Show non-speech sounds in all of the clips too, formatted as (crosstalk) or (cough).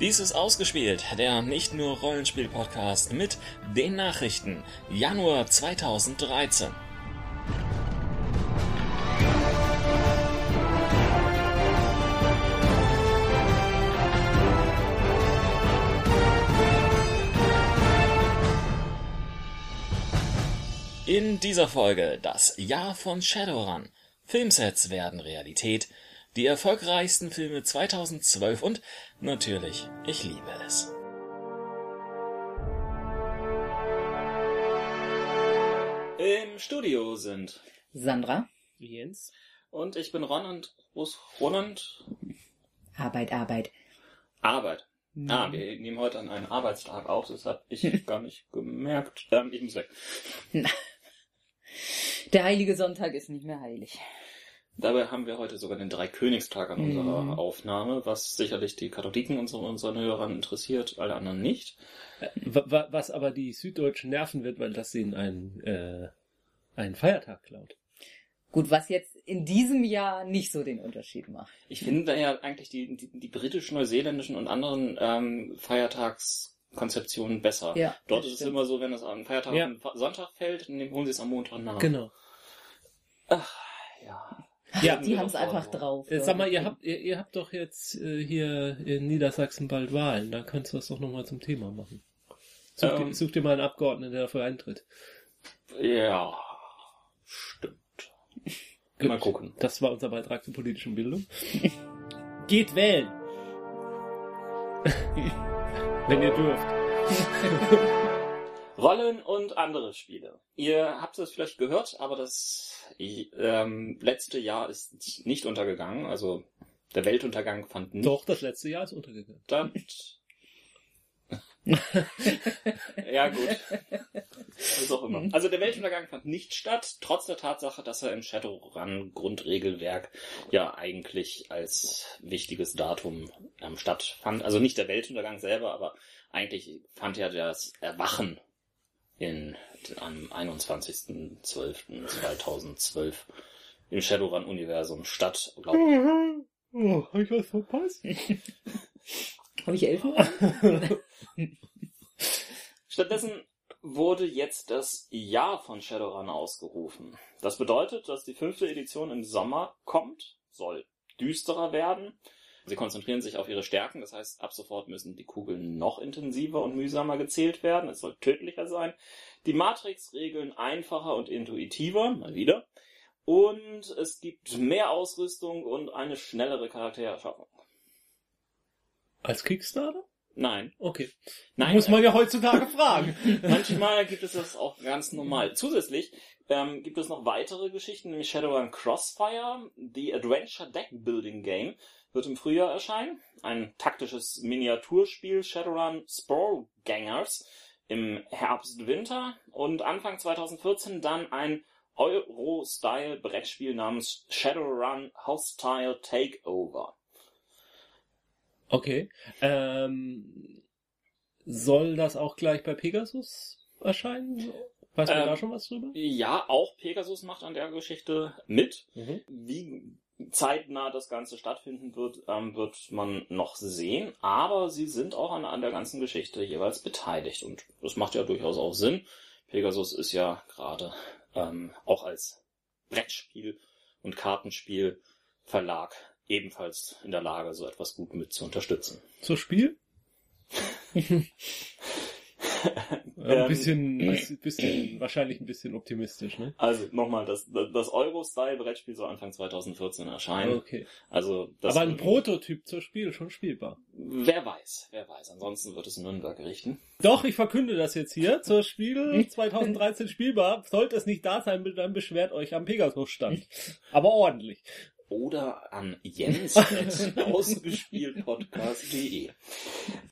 Dies ist ausgespielt, der nicht nur Rollenspiel-Podcast mit den Nachrichten Januar 2013. In dieser Folge das Jahr von Shadowrun. Filmsets werden Realität, die erfolgreichsten Filme 2012 und natürlich, ich liebe es. Im Studio sind Sandra. Jens. und ich bin Ron und Rus Ronald. Arbeit, Arbeit. Arbeit. Ah, wir nehmen heute an einem Arbeitstag auf, das habe ich (laughs) gar nicht gemerkt. Ähm, ich muss weg. Der heilige Sonntag ist nicht mehr heilig. Dabei haben wir heute sogar den Dreikönigstag an unserer Mhm. Aufnahme, was sicherlich die Katholiken und so unseren Hörern interessiert, alle anderen nicht. Wa- Was aber die Süddeutschen nerven wird, weil das ihnen einen, äh, einen Feiertag klaut. Gut, was jetzt in diesem Jahr nicht so den Unterschied macht. Ich finde ja eigentlich die, die, die britischen, neuseeländischen und anderen ähm, Feiertagskonzeptionen besser. Ja, Dort ist es stimmt. immer so, wenn es am Feiertag Ja. Sonntag fällt, dann holen sie es am Montag nach. Genau. Ach, ja. Ja, Die haben es einfach drauf. Äh, Sag mal, ihr habt, ihr, ihr habt doch jetzt äh, hier in Niedersachsen bald Wahlen. Da könntest du das doch nochmal zum Thema machen. Such, Ähm. dir, such dir mal einen Abgeordneten, der dafür eintritt. Ja, stimmt. Mal Gut. gucken. Das war unser Beitrag zur politischen Bildung. Geht wählen! (laughs) Wenn ihr dürft. (laughs) Rollen und andere Spiele. Ihr habt es vielleicht gehört, aber das ähm, letzte Jahr ist nicht untergegangen. Also der Weltuntergang fand nicht Doch, das letzte Jahr ist untergegangen. statt. (laughs) ja, gut. Was auch immer. Also der Weltuntergang fand nicht statt, trotz der Tatsache, dass er im Shadowrun Grundregelwerk ja eigentlich als wichtiges Datum ähm, stattfand. Also nicht der Weltuntergang selber, aber eigentlich fand ja das Erwachen in, am 21.12.2012 im Shadowrun-Universum statt. Glaub, Oh, hab ich was verpasst? (laughs) Habe ich elf? (laughs) Stattdessen wurde jetzt das Jahr von Shadowrun ausgerufen. Das bedeutet, dass die fünfte Edition im Sommer kommt, soll düsterer werden. Sie konzentrieren sich auf ihre Stärken, das heißt, ab sofort müssen die Kugeln noch intensiver und mühsamer gezählt werden. Es soll tödlicher sein. Die Matrix-Regeln einfacher und intuitiver, mal wieder. Und es gibt mehr Ausrüstung und eine schnellere Charaktererschaffung. Als Kickstarter? Nein. Okay. Nein, Muss man ja heutzutage fragen. (laughs) Manchmal gibt es das auch ganz normal. Zusätzlich ähm, gibt es noch weitere Geschichten, nämlich Shadowrun Crossfire, The Adventure Deck Building Game, wird im Frühjahr erscheinen. Ein taktisches Miniaturspiel Shadowrun Spore Gangers im Herbst-Winter und Anfang 2014 dann ein Euro-Style-Brettspiel namens Shadowrun Hostile Takeover. Okay. Ähm, soll das auch gleich bei Pegasus erscheinen? Weiß man Ähm, da schon was drüber? Ja, auch Pegasus macht an der Geschichte mit. Mhm. Wie zeitnah das Ganze stattfinden wird, ähm, wird man noch sehen. Aber sie sind auch an, an der ganzen Geschichte jeweils beteiligt. Und das macht ja durchaus auch Sinn. Pegasus ist ja gerade ähm, auch als Brettspiel und Kartenspiel Verlag ebenfalls in der Lage, so etwas gut mit zu unterstützen. Zur Spiel? (laughs) (laughs) Ähm, ein bisschen, (clears throat) ein bisschen, wahrscheinlich ein bisschen optimistisch, ne? Also nochmal, das, das Euro-Style-Brettspiel soll Anfang 2014 erscheinen. Okay. Also das Aber ein Prototyp zur Spiel schon spielbar. Wer weiß, wer weiß. Ansonsten wird es in Nürnberg richten. Doch, ich verkünde das jetzt hier. Zur Spiel (laughs) 2013 spielbar. Sollte es nicht da sein, dann beschwert euch am Pegasus-Stand. Aber ordentlich. Oder an jens (laughs) ausgespieltpodcast.de.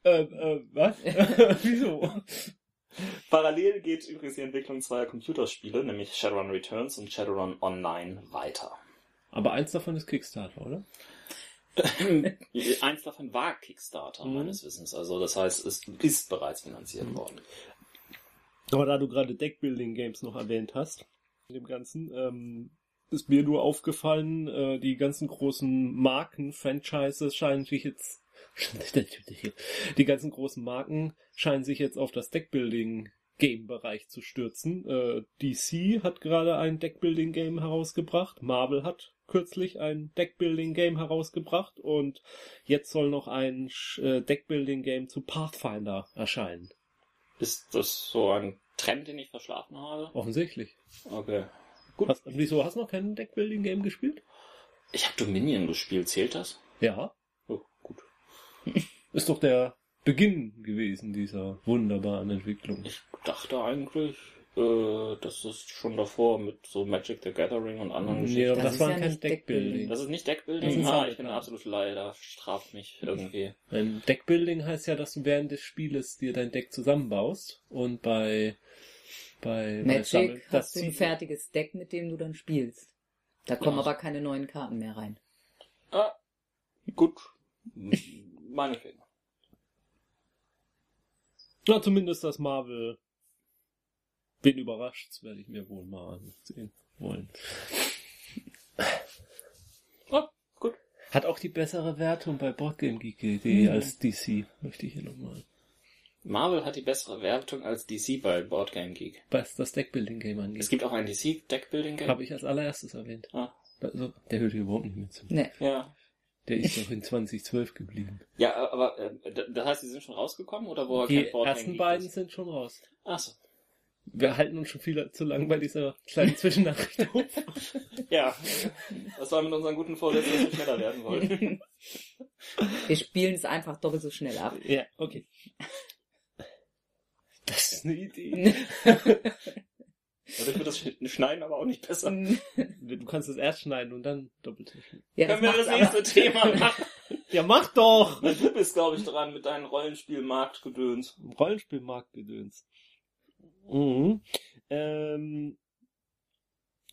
Äh, äh, was? (laughs) Wieso? Parallel geht übrigens die Entwicklung zweier Computerspiele, nämlich Shadowrun Returns und Shadowrun Online weiter. Aber eins davon ist Kickstarter, oder? (laughs) Eins davon war Kickstarter, Mhm. meines Wissens. Also das heißt, es ist bereits finanziert worden. Aber da du gerade Deckbuilding Games noch erwähnt hast, in dem Ganzen, ähm, ist mir nur aufgefallen, äh, die ganzen großen Marken, Franchises scheinen sich jetzt (laughs) Die ganzen großen Marken scheinen sich jetzt auf das Deckbuilding-Game-Bereich zu stürzen. Äh, DC hat gerade ein Deckbuilding-Game herausgebracht. Marvel hat kürzlich ein Deckbuilding-Game herausgebracht und jetzt soll noch ein äh, Deckbuilding-Game zu Pathfinder erscheinen. Ist das so ein Trend, den ich verschlafen habe? Offensichtlich. Okay. Gut. Hast, wieso hast du noch kein Deckbuilding-Game gespielt? Ich habe Dominion gespielt, zählt das? Ja. Oh, gut. (laughs) Ist doch der Beginn gewesen dieser wunderbaren Entwicklung. Ich dachte eigentlich, äh, das ist schon davor mit so Magic the Gathering und anderen Nee, aber Geschichten. Das das, ist war ja kein nicht Deckbuilding. Deckbuilding. Das ist nicht Deckbuilding? Ah, halt ich bin absolut leider. Straft mich irgendwie. Ein Deckbuilding heißt ja, dass du während des Spieles dir dein Deck zusammenbaust und bei bei bei Magic das hast du ein fertiges Deck, mit dem du dann spielst. Da kommen Ja. aber keine neuen Karten mehr rein. Ah, gut. Meinetwegen. Na, zumindest das Marvel. Bin überrascht, das werde ich mir wohl mal ansehen wollen. Ah, gut. Hat auch die bessere Wertung bei BoardGameGeek.de Mhm. als DC, möchte ich hier nochmal. Marvel hat die bessere Wertung als DC bei Board Game Geek. Was das Deckbuilding-Game angeht. Es gibt auch ein DC Deckbuilding Game. Habe ich als allererstes erwähnt. Ah, Also, der hört hier überhaupt nicht mehr zu. Ne. ja. Der ist (laughs) doch in 2012 geblieben. Ja, aber äh, das heißt, die sind schon rausgekommen oder wo Die kein Board Game ersten Geek beiden ist? sind schon raus. Achso. Wir halten uns schon viel zu lang bei dieser kleinen (laughs) Zwischennachricht auf. (laughs) Ja. Das war mit unseren guten Vorsätzen, dass wir schneller werden wollten. Wir spielen es einfach doppelt so schnell ab. ja, okay. Das ist eine Idee. (laughs) Dadurch wird das Schneiden aber auch nicht besser. Du kannst es erst schneiden und dann doppelt schneiden. ja, das Können wir das aber. nächste Thema (laughs) machen? Ja, mach doch! Du bist, glaube ich, dran mit deinem Rollenspielmarktgedöns. Rollenspielmarktgedöns. Mhm. Ähm,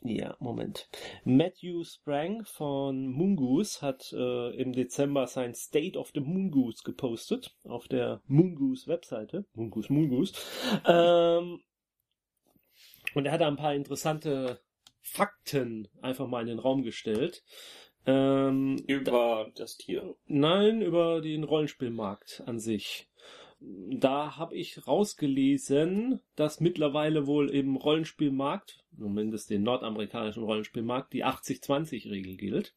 ja, Moment. Matthew Sprang von Moongoose hat äh, im Dezember sein State of the Moongoose gepostet auf der Moongoose Webseite. Moongoose, Moongoose. Ähm, und er hat da ein paar interessante Fakten einfach mal in den Raum gestellt. Ähm, Über das Tier. Nein, über den Rollenspielmarkt an sich. Da habe ich rausgelesen, dass mittlerweile wohl im Rollenspielmarkt, zumindest den nordamerikanischen Rollenspielmarkt, die 80-20-Regel gilt.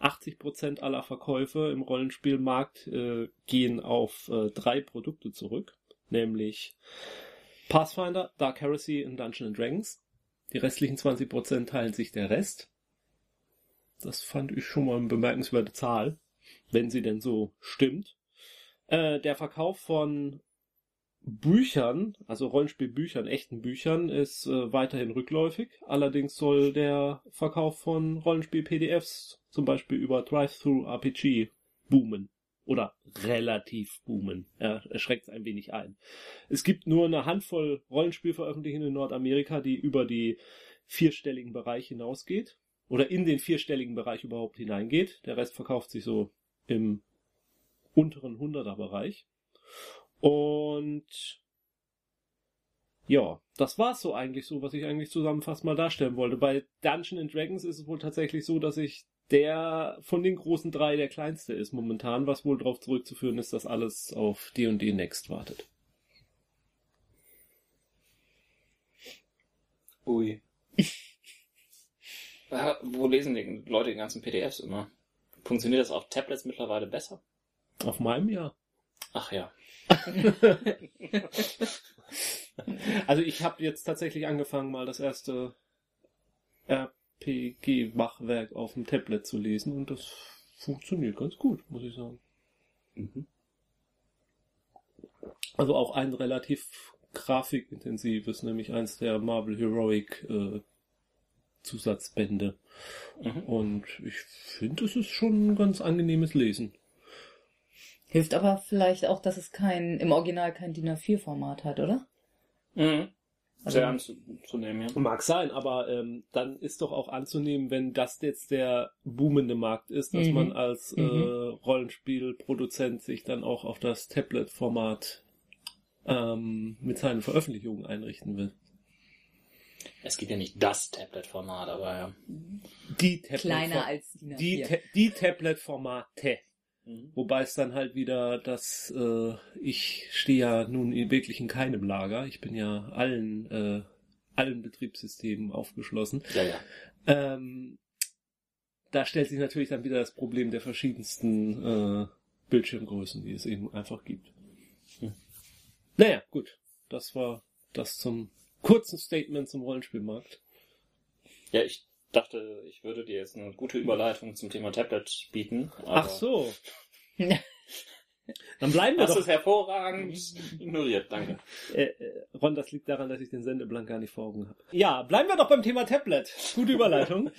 80% aller Verkäufe im Rollenspielmarkt äh, gehen auf äh, drei Produkte zurück, nämlich Pathfinder, Dark Heresy und Dungeons Dragons. Die restlichen 20% teilen sich der Rest. Das fand ich schon mal eine bemerkenswerte Zahl, wenn sie denn so stimmt. Äh, der Verkauf von Büchern, also Rollenspielbüchern, echten Büchern, ist äh, weiterhin rückläufig. Allerdings soll der Verkauf von Rollenspiel-PDFs zum Beispiel über Drive-Thru-RPG boomen. Oder relativ boomen. Er erschreckt es ein wenig ein. Es gibt nur eine Handvoll Rollenspielveröffentlichungen in Nordamerika, die über die vierstelligen Bereich hinausgeht. Oder in den vierstelligen Bereich überhaupt hineingeht. Der Rest verkauft sich so im unteren 100er Bereich. Und ja, das war's so eigentlich so, was ich eigentlich zusammenfassend mal darstellen wollte. Bei Dungeons and Dragons ist es wohl tatsächlich so, dass ich der von den großen drei der kleinste ist momentan, was wohl darauf zurückzuführen ist, dass alles auf D&D Next wartet. Ui. (laughs) Wo lesen die Leute die ganzen PDFs immer? Funktioniert das auf Tablets mittlerweile besser? Auf meinem Jahr. Ach ja. (laughs) Also ich habe jetzt tatsächlich angefangen, mal das erste RPG-Machwerk auf dem Tablet zu lesen und das funktioniert ganz gut, muss ich sagen. Mhm. Also auch ein relativ grafikintensives, nämlich eins der Marvel Heroic äh, Zusatzbände. Mhm. Und ich finde, es ist schon ein ganz angenehmes Lesen. Hilft aber vielleicht auch, dass es kein, im Original kein DIN A4-Format hat, oder? Mhm. Also- Sehr anzunehmen, ja. Mag sein, aber ähm, dann ist doch auch anzunehmen, wenn das jetzt der boomende Markt ist, dass Mhm. man als äh, Mhm. Rollenspielproduzent sich dann auch auf das Tablet-Format ähm, mit seinen Veröffentlichungen einrichten will. Es gibt ja nicht das Tablet-Format, aber ja. Die Tablet Kleiner als DIN A4. die, Ta die Tablet-Formate. Mhm. Wobei es dann halt wieder das, äh, ich stehe ja nun wirklich in keinem Lager. Ich bin ja allen, äh, allen Betriebssystemen aufgeschlossen. Ja, ja. Ähm, da stellt sich natürlich dann wieder das Problem der verschiedensten äh, Bildschirmgrößen, die es eben einfach gibt. Hm. Naja, gut. Das war das zum kurzen Statement zum Rollenspielmarkt. Ja, ich dachte, ich würde dir jetzt eine gute Überleitung zum Thema Tablet bieten. Ach so. (laughs) Dann bleiben wir Das doch. ist hervorragend ignoriert, danke. Äh, äh, Ron, das liegt daran, dass ich den Sendeplan gar nicht vor Augen habe. Ja, bleiben wir doch beim Thema Tablet. Gute Überleitung.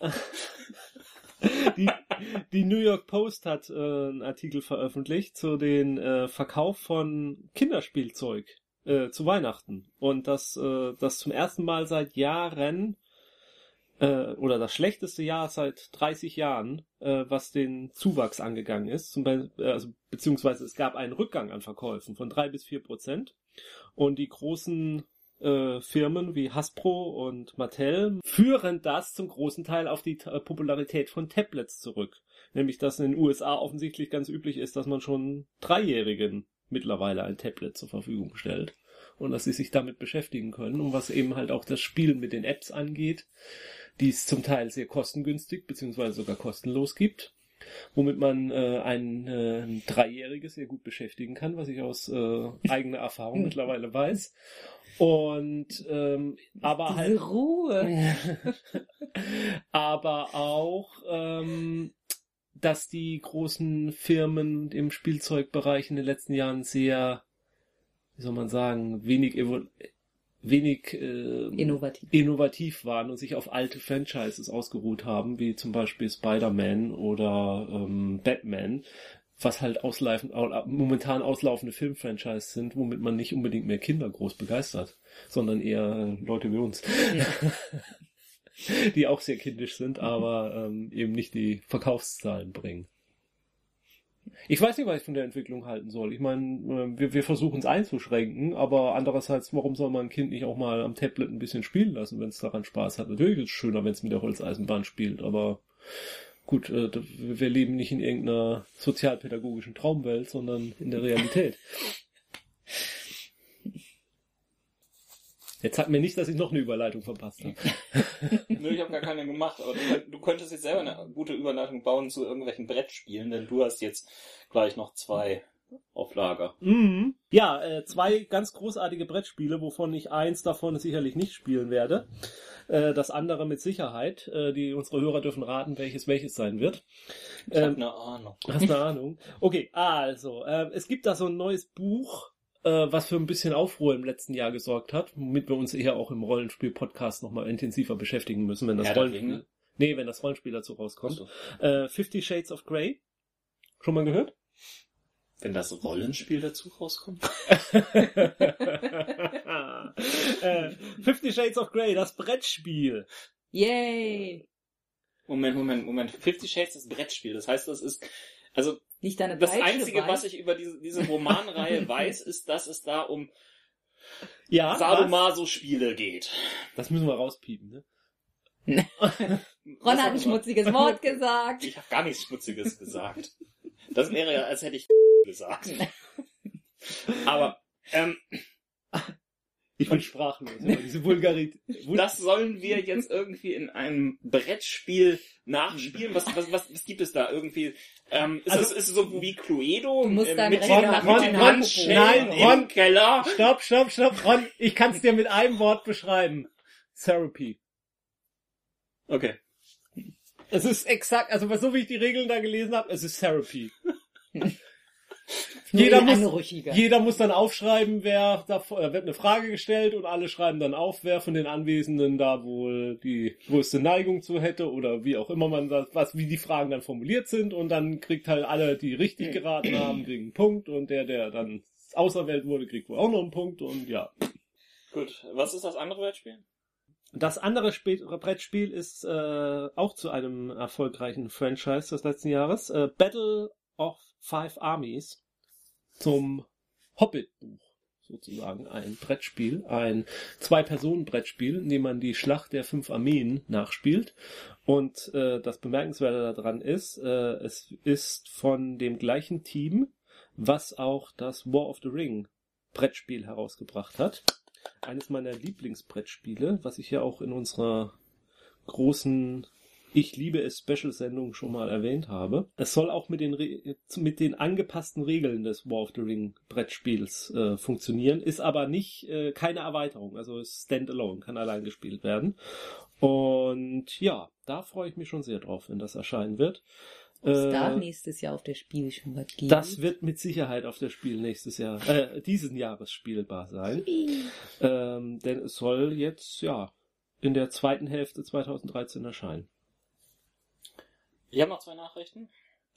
(laughs) die, die New York Post hat äh, einen Artikel veröffentlicht zu den äh, Verkauf von Kinderspielzeug äh, zu Weihnachten. Und das, äh, das zum ersten Mal seit Jahren äh, oder das schlechteste Jahr seit 30 Jahren, äh, was den Zuwachs angegangen ist. Zum Beispiel, äh, also, beziehungsweise es gab einen Rückgang an Verkäufen von drei bis vier Prozent. Und die großen äh, Firmen wie Hasbro und Mattel führen das zum großen Teil auf die äh, Popularität von Tablets zurück. Nämlich, dass in den USA offensichtlich ganz üblich ist, dass man schon Dreijährigen mittlerweile ein Tablet zur Verfügung stellt und dass sie sich damit beschäftigen können. Und was eben halt auch das Spielen mit den Apps angeht, die es zum Teil sehr kostengünstig beziehungsweise sogar kostenlos gibt, womit man äh, ein, äh, ein Dreijähriges sehr gut beschäftigen kann, was ich aus äh, eigener Erfahrung (laughs) mittlerweile weiß. Und ähm, aber Diese halt Ruhe. (laughs) aber auch, ähm, dass die großen Firmen im Spielzeugbereich in den letzten Jahren sehr, wie soll man sagen, wenig, wenig äh, Innovativ. innovativ waren und sich auf alte Franchises ausgeruht haben, wie zum Beispiel Spider-Man oder ähm, Batman, was halt auslaufen, au- momentan auslaufende Filmfranchise sind, womit man nicht unbedingt mehr Kinder groß begeistert, sondern eher Leute wie uns Ja. (laughs) die auch sehr kindisch sind, aber ähm, eben nicht die Verkaufszahlen bringen. Ich weiß nicht, was ich von der Entwicklung halten soll. Ich meine, äh, wir, wir versuchen es einzuschränken, aber andererseits, warum soll man ein Kind nicht auch mal am Tablet ein bisschen spielen lassen, wenn es daran Spaß hat? Natürlich ist es schöner, wenn es mit der Holzeisenbahn spielt, aber gut, äh, wir leben nicht in irgendeiner sozialpädagogischen Traumwelt, sondern in der Realität. (laughs) Jetzt sagt mir nicht, dass ich noch eine Überleitung verpasst habe. (laughs) Nö, ich habe gar keine gemacht, aber du, du könntest jetzt selber eine gute Überleitung bauen zu irgendwelchen Brettspielen, denn du hast jetzt gleich noch zwei auf Lager. Mhm. Ja, äh, zwei ganz großartige Brettspiele, wovon ich eins davon sicherlich nicht spielen werde. Äh, das andere mit Sicherheit. Äh, die unsere Hörer dürfen raten, welches welches sein wird. Ich hab Ähm, eine Ahnung. Hast eine Ahnung? Okay, also, äh, es gibt da so ein neues Buch, was für ein bisschen Aufruhr im letzten Jahr gesorgt hat, womit wir uns eher auch im Rollenspiel-Podcast nochmal intensiver beschäftigen müssen, wenn das der Rollenspiel. Ringe? Nee, wenn das Rollenspiel dazu rauskommt. Achso. Äh, Fifty Shades of Grey. Schon mal gehört? Wenn das Rollenspiel dazu rauskommt? (laughs) äh, Fifty Shades of Grey, das Brettspiel. Yay! Moment, Moment, Moment. Fifty Shades ist Brettspiel. Das heißt, das ist, also, Nicht deine das Peitsche Einzige, bei? was ich über diese, diese Romanreihe (laughs) weiß, ist, dass es da um Ja? Sadomaso-Spiele geht. das müssen wir rauspiepen, ne? (laughs) Ron hat ein schmutziges Wort gesagt. Ich habe gar nichts Schmutziges (laughs) gesagt. Das wäre ja, als hätte ich gesagt. Aber ähm, Ich bin sprachlos über (laughs) diese Vulgarität. das sollen wir jetzt irgendwie in einem Brettspiel nachspielen. Was, was, was, was gibt es da irgendwie? Ähm, ist, Also- es, ist es so wie Cluedo Du musst äh, mit Regeln den, nach mit Ron, den Ron, Handschellen nein, im Ron. Keller? Stopp, stopp, stopp, Ron, ich kann es dir mit einem Wort beschreiben. Therapy. Okay. Es ist exakt, also so wie ich die Regeln da gelesen habe, es ist Therapy. (laughs) Jeder muss-. Jeder muss dann aufschreiben, wer da äh, wird eine Frage gestellt und alle schreiben dann auf, wer von den Anwesenden da wohl die größte Neigung zu hätte oder wie auch immer man das, was wie die Fragen dann formuliert sind und dann kriegt halt alle, die richtig geraten haben, kriegen einen Punkt und der, der dann auserwählt wurde, kriegt wohl auch noch einen Punkt und ja. Gut. Was ist das andere Brettspiel? Das andere Spiel, Brettspiel ist äh, auch zu einem erfolgreichen Franchise des letzten Jahres. Äh, Battle of Five Armies zum Hobbit-Buch sozusagen ein Brettspiel, ein Zwei-Personen-Brettspiel, in dem man die Schlacht der fünf Armeen nachspielt. Und äh, das Bemerkenswerte daran ist, äh, es ist von dem gleichen Team, was auch das War of the Ring Brettspiel herausgebracht hat. Eines meiner Lieblingsbrettspiele, was ich ja auch in unserer großen ich liebe es Special-Sendung schon mal erwähnt habe. Es soll auch mit den, Re mit den angepassten Regeln des War of the Ring Brettspiels äh, funktionieren, ist aber nicht äh, keine Erweiterung, also ist standalone, kann allein gespielt werden. Und ja, da freue ich mich schon sehr drauf, wenn das erscheinen wird. Es Äh, darf nächstes Jahr auf der Spiel schon was geben. das wird mit Sicherheit auf der Spiel nächstes Jahr, äh, diesen Jahres spielbar sein. Ähm, denn es soll jetzt, ja, in der zweiten Hälfte 2013 erscheinen. Ich habe noch zwei Nachrichten.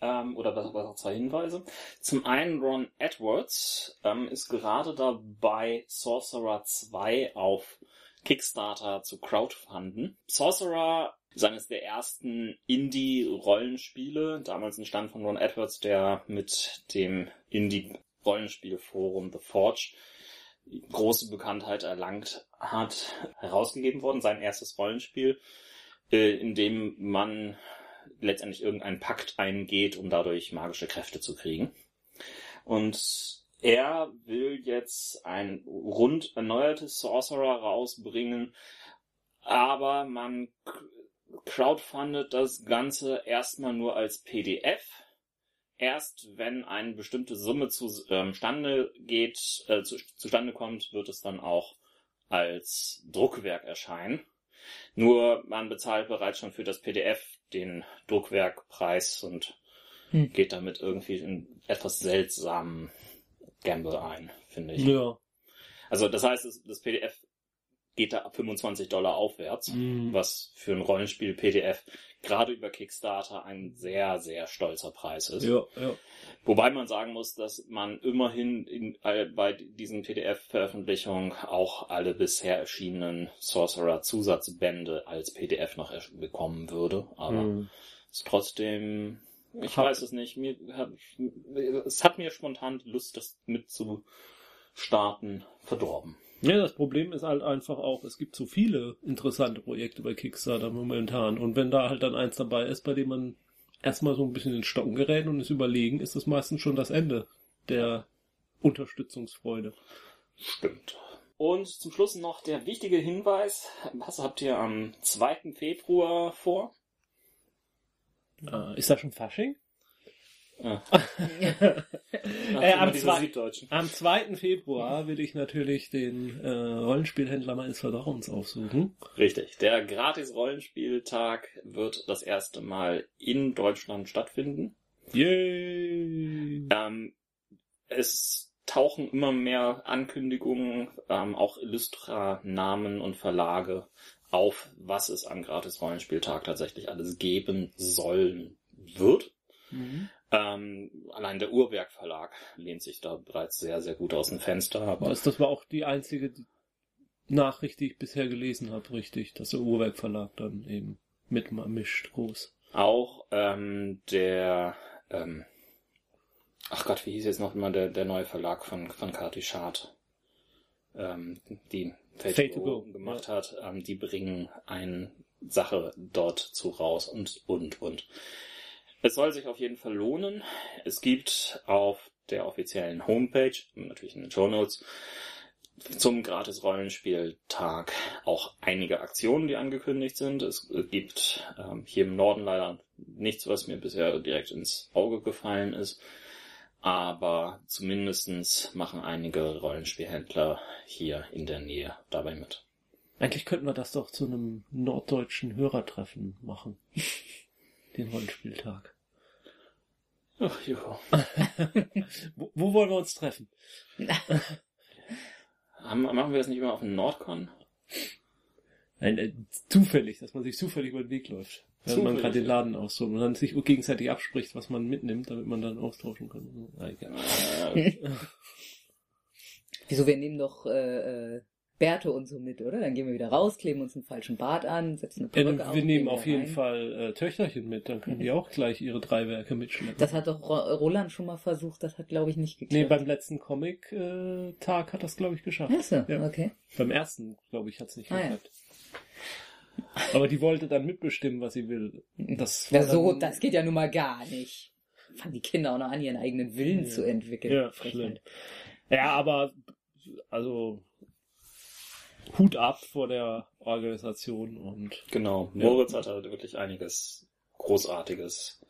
Ähm, oder besser gesagt zwei Hinweise. Zum einen Ron Edwards ähm, ist gerade dabei, Sorcerer 2 auf Kickstarter zu crowdfunden. Sorcerer ist eines der ersten Indie-Rollenspiele, damals entstand von Ron Edwards, der mit dem Indie-Rollenspielforum The Forge große Bekanntheit erlangt hat, herausgegeben worden. Sein erstes Rollenspiel, äh, in dem man letztendlich irgendeinen Pakt eingeht, um dadurch magische Kräfte zu kriegen. Und er will jetzt ein rund erneuertes Sorcerer rausbringen, aber man crowdfundet das Ganze erstmal nur als PDF. Erst wenn eine bestimmte Summe zustande geht, äh, zu, zustande kommt, wird es dann auch als Druckwerk erscheinen. Nur man bezahlt bereits schon für das PDF den Druckwerkpreis und Hm. geht damit irgendwie in etwas seltsamen Gamble ein, finde ich. Ja. Also das heißt, das, das PDF geht da ab 25 Dollar aufwärts, Mhm. was für ein Rollenspiel PDF gerade über Kickstarter ein sehr, sehr stolzer Preis ist. Ja, ja. Wobei man sagen muss, dass man immerhin in, äh, bei diesen PDF-Veröffentlichungen auch alle bisher erschienenen Sorcerer-Zusatzbände als PDF noch bekommen würde. Aber Mhm. ist trotzdem, ich Hab- weiß es nicht, mir hat, es hat mir spontan Lust, das mitzustarten, verdorben. Ja, das Problem ist halt einfach auch, es gibt so viele interessante Projekte bei Kickstarter momentan. Und wenn da halt dann eins dabei ist, bei dem man erstmal so ein bisschen in Stocken gerät und es überlegen, ist das meistens schon das Ende der Unterstützungsfreude. Stimmt. Und zum Schluss noch der wichtige Hinweis. Was habt ihr am 2. Februar vor? Äh, ist das schon Fasching? Ja. Äh, am, am 2. Februar will ich natürlich den äh, Rollenspielhändler meines Vertrauens aufsuchen. Richtig. Der Gratis-Rollenspieltag wird das erste Mal in Deutschland stattfinden. Yay! Ähm, es tauchen immer mehr Ankündigungen, ähm, auch Illustra-Namen und Verlage auf, was es am Gratis-Rollenspieltag tatsächlich alles geben sollen wird. Mhm. Ähm, allein der Uhrwerk Verlag lehnt sich da bereits sehr, sehr gut aus dem Fenster. Aber Das, das war auch die einzige Nachricht, die ich bisher gelesen habe, richtig, dass der Uhrwerk Verlag dann eben mitmischt groß. auch ähm, der, ähm, ach Gott, wie hieß jetzt noch immer der, der neue Verlag von, von Kati Schad, ähm, die Fate, Fate to Go gemacht hat, ähm, die bringen eine Sache dort zu raus und, und, und. Es soll sich auf jeden Fall lohnen. Es gibt auf der offiziellen Homepage, natürlich in den Show Notes, zum Gratis-Rollenspieltag auch einige Aktionen, die angekündigt sind. Es gibt ähm, hier im Norden leider nichts, was mir bisher direkt ins Auge gefallen ist. Aber zumindestens machen einige Rollenspielhändler hier in der Nähe dabei mit. Eigentlich könnten wir das doch zu einem norddeutschen Hörertreffen machen. Den Rollenspieltag. Ach, jo. (laughs) Wo, wo wollen wir uns treffen? (laughs) Machen wir das nicht immer auf dem Nordcon? Nein, äh, zufällig, dass man sich zufällig über den Weg läuft. Wenn man gerade den. Laden aussucht und dann sich gegenseitig abspricht, was man mitnimmt, damit man dann austauschen kann. Ah, egal. Äh, (laughs) Wieso, wir nehmen doch äh, äh, Bärte und so mit, oder? Dann gehen wir wieder raus, kleben uns einen falschen Bart an, setzen eine Ja, Perücke auf. wir nehmen auf jeden rein. Fall äh, Töchterchen mit, dann können die auch gleich ihre drei Werke mitschleppen. Das hat doch Ro- Roland schon mal versucht, das hat, glaube ich, nicht nee, geklappt. beim letzten Comic-Tag hat das, glaube ich, geschafft. Ach so, Ja. okay. Beim ersten, glaube ich, hat es nicht Ah, ja. geklappt. Aber die wollte dann mitbestimmen, was sie will. Das Ja, so, das geht ja nun mal gar nicht. Fangen die Kinder auch noch an, ihren eigenen Willen Ja. zu entwickeln. Ja. Ja, aber also Hut ab vor der Organisation und Genau. Ja. Moritz hat halt wirklich einiges Großartiges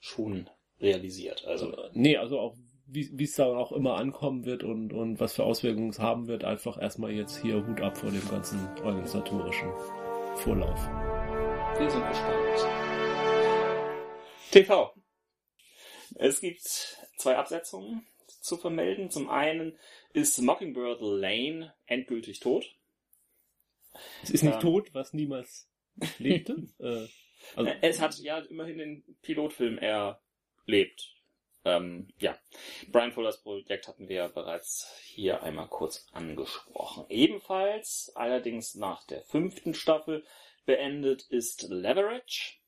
schon realisiert. Also, also, nee, also auch wie es da auch immer ankommen wird und, und was für Auswirkungen es haben wird, einfach erstmal jetzt hier Hut ab vor dem ganzen organisatorischen Vorlauf. wir sind gespannt. TV. Es gibt zwei Absetzungen zu vermelden. Zum einen ist Mockingbird Lane endgültig tot. Es ist nicht tot, was niemals (laughs) lebte. äh, also, Es hat ja immerhin den Pilotfilm erlebt. Ähm, ja, Brian Fullers Projekt hatten wir ja bereits hier einmal kurz angesprochen. Ebenfalls, allerdings nach der fünften Staffel, beendet ist Leverage.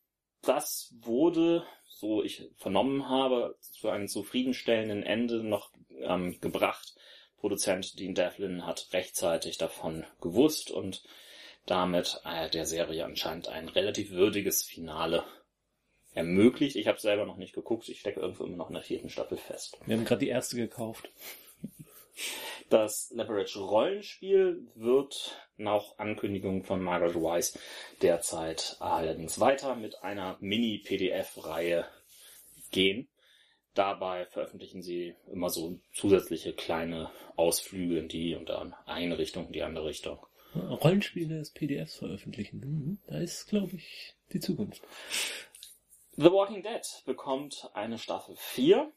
Das wurde, so ich vernommen habe, zu einem zufriedenstellenden Ende noch ähm, gebracht. Produzent Dean Devlin hat rechtzeitig davon gewusst und damit äh, der Serie anscheinend ein relativ würdiges Finale ermöglicht. Ich habe selber noch nicht geguckt, ich stecke irgendwo immer noch in der vierten Staffel fest. wir haben gerade die erste gekauft. (laughs) Das Leverage Rollenspiel wird nach Ankündigung von Margaret Wise derzeit allerdings weiter mit einer Mini-PDF-Reihe gehen. Dabei veröffentlichen sie immer so zusätzliche kleine Ausflüge in die und dann eine Richtung, in die andere Richtung. Rollenspiele des PDFs veröffentlichen. Mhm. Da ist, glaube ich, die Zukunft. The Walking Dead bekommt eine Staffel 4,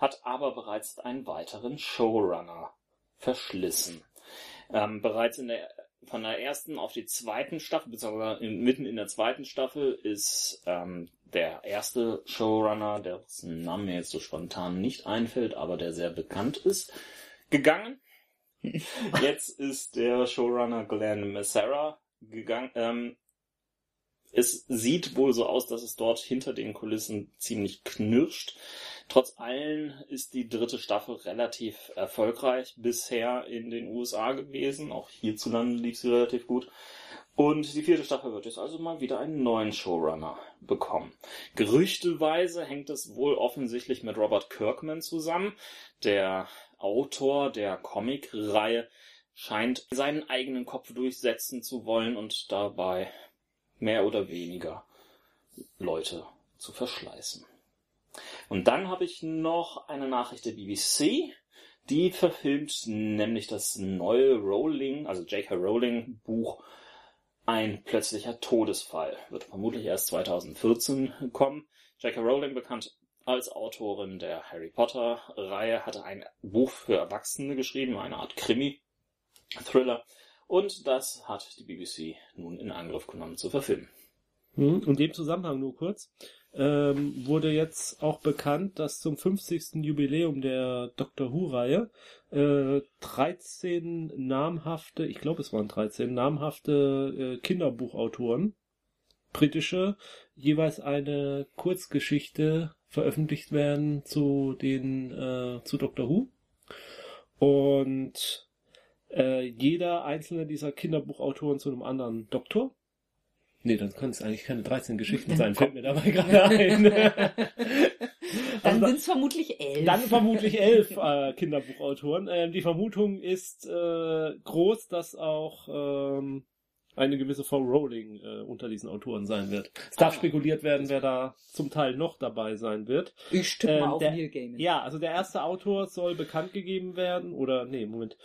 hat aber bereits einen weiteren Showrunner verschlissen. Ähm, bereits in der, von der ersten auf die zweiten Staffel, beziehungsweise mitten in der zweiten Staffel ist ähm, der erste Showrunner, dessen Name mir jetzt so spontan nicht einfällt, aber der sehr bekannt ist, gegangen. (laughs) Jetzt ist der Showrunner Glenn Messera gegangen. Ähm, es sieht wohl so aus, dass es dort hinter den Kulissen ziemlich knirscht. Trotz allem ist die dritte Staffel relativ erfolgreich bisher in den USA gewesen. Auch hierzulande lief sie relativ gut. Und die vierte Staffel wird jetzt also mal wieder einen neuen Showrunner bekommen. Gerüchteweise hängt es wohl offensichtlich mit Robert Kirkman zusammen. Der Autor der Comic-Reihe scheint seinen eigenen Kopf durchsetzen zu wollen und dabei mehr oder weniger Leute zu verschleißen. Und dann habe ich noch eine Nachricht der BBC. Die verfilmt nämlich das neue Rowling, also J.K. Rowling Buch Ein plötzlicher Todesfall. Wird vermutlich erst 2014 kommen. J.K. Rowling, bekannt als Autorin der Harry Potter Reihe, hatte ein Buch für Erwachsene geschrieben, eine Art Krimi-Thriller. Und das hat die BBC nun in Angriff genommen zu verfilmen. Mhm. In dem Zusammenhang nur kurz. Ähm, wurde jetzt auch bekannt, dass zum 50. Jubiläum der Doctor Who-Reihe äh, 13 namhafte, ich glaube es waren 13, namhafte äh, Kinderbuchautoren, britische, jeweils eine Kurzgeschichte veröffentlicht werden zu den äh, zu Doctor Who. Und äh, jeder einzelne dieser Kinderbuchautoren zu einem anderen Doktor. Nee, dann können es eigentlich keine 13 Geschichten sein, fällt mir dabei (laughs) gerade ein. (laughs) (laughs) Dann Also sind es vermutlich elf. dann vermutlich elf äh, Kinderbuchautoren. Ähm, die Vermutung ist äh, groß, dass auch ähm, eine gewisse Frau Rowling äh, unter diesen Autoren sein wird. Es darf Ah. spekuliert werden, wer da zum Teil noch dabei sein wird. ich tippe Ähm, auf der- Neil Gaiman. Ja, also der erste Autor soll bekannt gegeben werden, oder nee, Moment.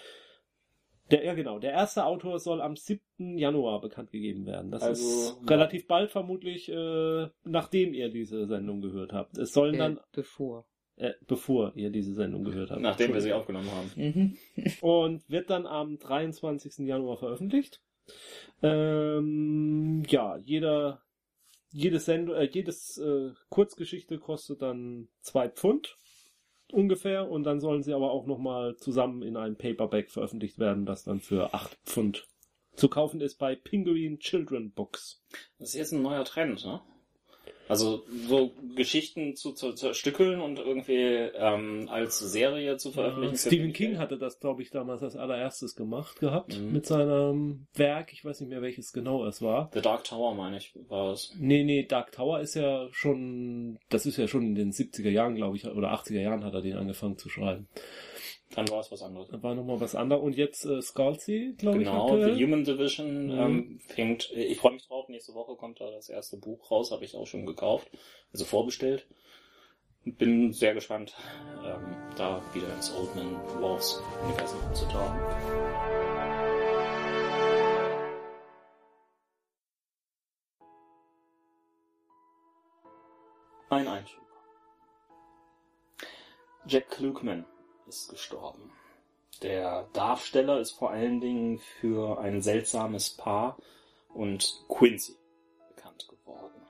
Der, ja genau, der erste Autor soll am 7. Januar bekannt gegeben werden. Das Also, ist ja. relativ bald vermutlich, äh, nachdem ihr diese Sendung gehört habt. Es sollen Äh, dann, bevor. äh, bevor ihr diese Sendung gehört habt. Nachdem wir sie aufgenommen haben. Mhm. (laughs) Und wird dann am 23. Januar veröffentlicht. Ähm, ja, jeder, jedes Sendung, äh, jedes äh, Kurzgeschichte kostet dann zwei Pfund. Ungefähr. Und dann sollen sie aber auch nochmal zusammen in einem Paperback veröffentlicht werden, das dann für 8 Pfund zu kaufen ist bei Penguin Children Books. Das ist jetzt ein neuer Trend, ne? Also so Geschichten zu zu zerstückeln und irgendwie ähm, als Serie zu veröffentlichen. Ja, Stephen King hatte das, glaube ich, damals als allererstes gemacht gehabt Mhm. mit seinem Werk. Ich weiß nicht mehr, welches genau es war. The Dark Tower, meine ich, war es. Nee, nee, Dark Tower ist ja schon, das ist ja schon in den 70er Jahren, glaube ich, oder 80er Jahren hat er den angefangen zu schreiben. Dann war es was anderes. Da war nochmal was anderes. Und jetzt äh, Scalzi, glaube ich, Genau. The Human Division Mhm. ähm, fängt. Ich freue mich drauf. Nächste Woche kommt da das erste Buch raus, habe ich auch schon gekauft, also vorbestellt. Bin sehr gespannt, ähm, da wieder ins Old Man Wolves Universum abzutauchen. Ein Einschub. Jack Klugman ist gestorben. Der Darsteller ist vor allen Dingen für ein seltsames Paar und Quincy bekannt geworden.